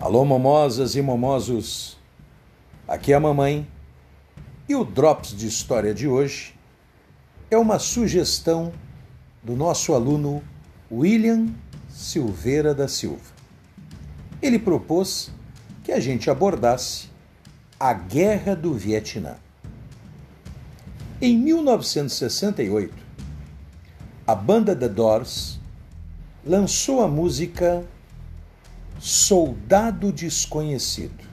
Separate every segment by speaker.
Speaker 1: Alô, momosas e momosos. Aqui é a mamãe. E o Drops de História de hoje é uma sugestão do nosso aluno William Silveira da Silva. Ele propôs que a gente abordasse a Guerra do Vietnã. Em 1968, a banda The Doors lançou a música Soldado Desconhecido,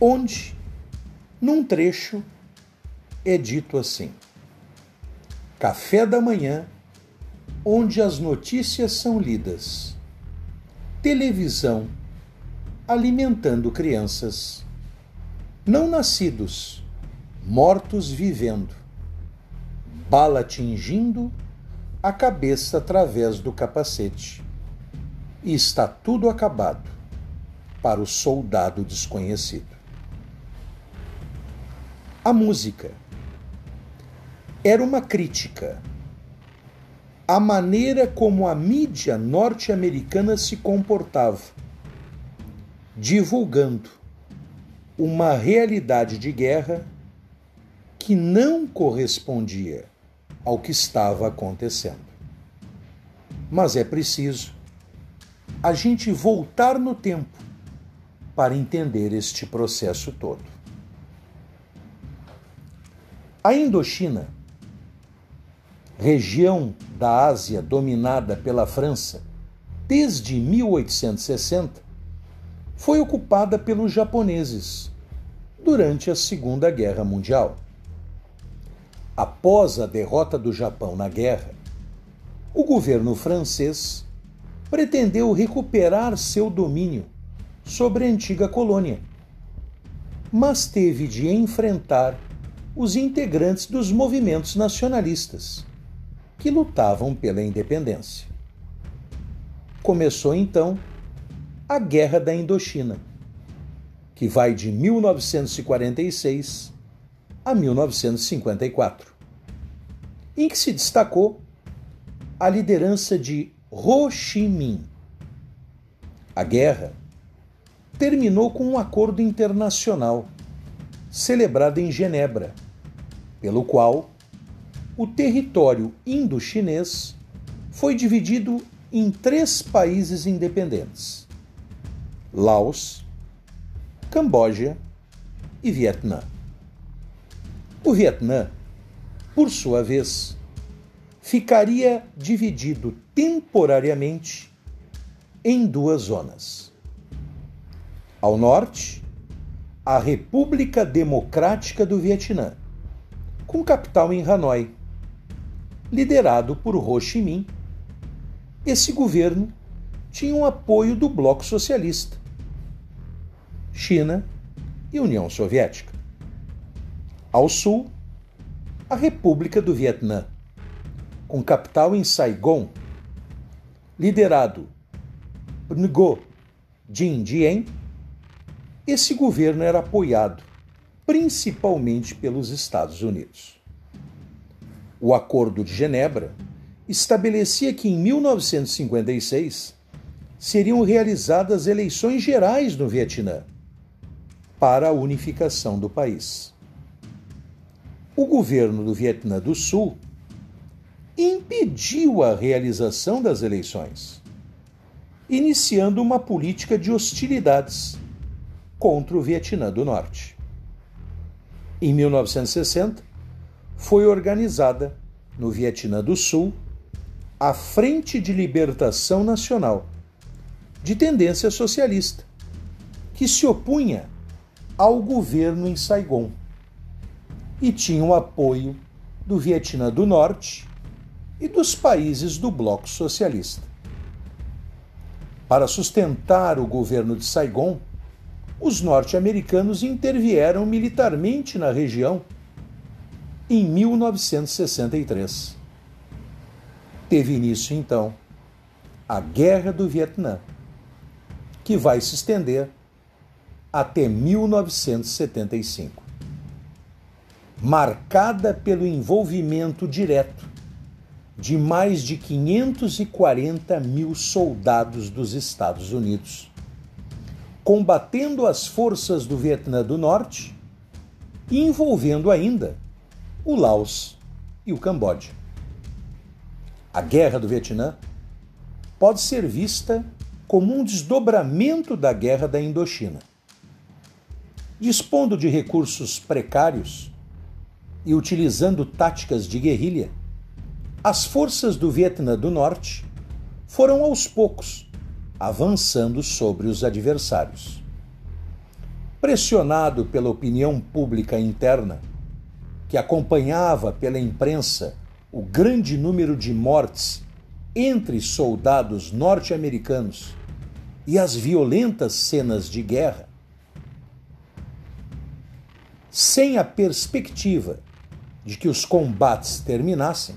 Speaker 1: onde, num trecho, é dito assim: Café da manhã, onde as notícias são lidas, televisão alimentando crianças, não nascidos, mortos vivendo, bala atingindo a cabeça através do capacete e está tudo acabado para o soldado desconhecido. A música era uma crítica à maneira como a mídia norte-americana se comportava, divulgando uma realidade de guerra que não correspondia ao que estava acontecendo. Mas é preciso a gente voltar no tempo para entender este processo todo. A Indochina, região da Ásia dominada pela França desde 1860, foi ocupada pelos japoneses durante a Segunda Guerra Mundial. Após a derrota do Japão na guerra, o governo francês pretendeu recuperar seu domínio sobre a antiga colônia, mas teve de enfrentar os integrantes dos movimentos nacionalistas, que lutavam pela independência. Começou então a Guerra da Indochina, que vai de 1946 a 1954, em que se destacou a liderança de Ho Chi Minh. A guerra terminou com um acordo internacional celebrado em Genebra, pelo qual o território indo-chinês foi dividido em três países independentes: Laos, Camboja e Vietnã. O Vietnã, por sua vez, ficaria dividido temporariamente em duas zonas. Ao norte, a República Democrática do Vietnã, com capital em Hanoi, liderado por Ho Chi Minh. Esse governo tinha o apoio do Bloco Socialista, China e União Soviética. Ao sul, a República do Vietnã, com capital em Saigon, liderado por Ngo Dinh Diem, esse governo era apoiado principalmente pelos Estados Unidos. O Acordo de Genebra estabelecia que em 1956 seriam realizadas eleições gerais no Vietnã para a unificação do país. O governo do Vietnã do Sul impediu a realização das eleições, iniciando uma política de hostilidades contra o Vietnã do Norte. Em 1960, foi organizada, no Vietnã do Sul, a Frente de Libertação Nacional, de tendência socialista, que se opunha ao governo em Saigon e tinha o apoio do Vietnã do Norte e dos países do Bloco Socialista. Para sustentar o governo de Saigon, os norte-americanos intervieram militarmente na região em 1963. Teve início, então, a Guerra do Vietnã, que vai se estender até 1975. Marcada pelo envolvimento direto de mais de 540 mil soldados dos Estados Unidos combatendo as forças do Vietnã do Norte e envolvendo ainda o Laos e o Camboja. A Guerra do Vietnã pode ser vista como um desdobramento da Guerra da Indochina. Dispondo de recursos precários e utilizando táticas de guerrilha, as forças do Vietnã do Norte foram aos poucos avançando sobre os adversários. Pressionado pela opinião pública interna, que acompanhava pela imprensa o grande número de mortes entre soldados norte-americanos e as violentas cenas de guerra, sem a perspectiva de que os combates terminassem,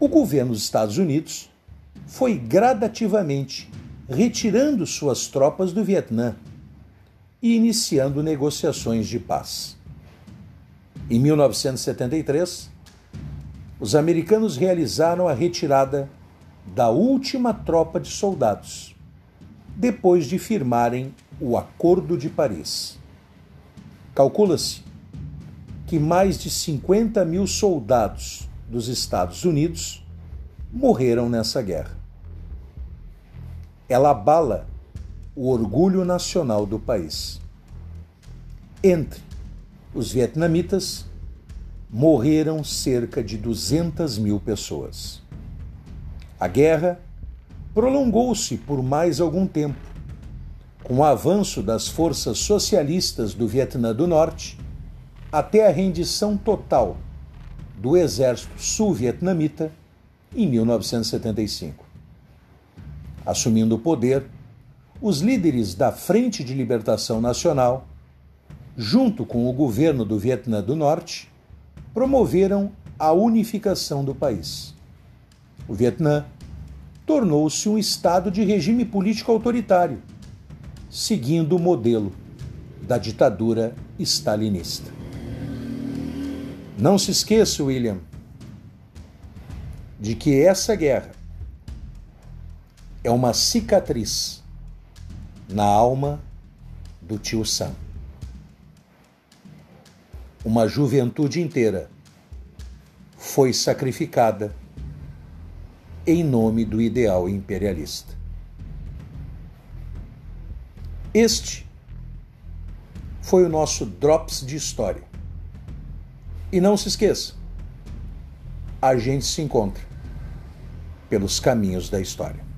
Speaker 1: o governo dos Estados Unidos foi gradativamente retirando suas tropas do Vietnã e iniciando negociações de paz. Em 1973, os americanos realizaram a retirada da última tropa de soldados, depois de firmarem o Acordo de Paris. Calcula-se que mais de 50 mil soldados dos Estados Unidos morreram nessa guerra. Ela abala o orgulho nacional do país. Entre os vietnamitas, morreram cerca de 200 mil pessoas. A guerra prolongou-se por mais algum tempo, com o avanço das forças socialistas do Vietnã do Norte até a rendição total do exército sul-vietnamita em 1975. Assumindo o poder, os líderes da Frente de Libertação Nacional junto com o governo do Vietnã do Norte, promoveram a unificação do país. O Vietnã tornou-se um estado de regime político autoritário, seguindo o modelo da ditadura stalinista. Não se esqueça, William, de que essa guerra é uma cicatriz na alma do tio Sam uma juventude inteira foi sacrificada em nome do ideal imperialista. Este foi o nosso Drops de História. E não se esqueça, a gente se encontra pelos caminhos da história.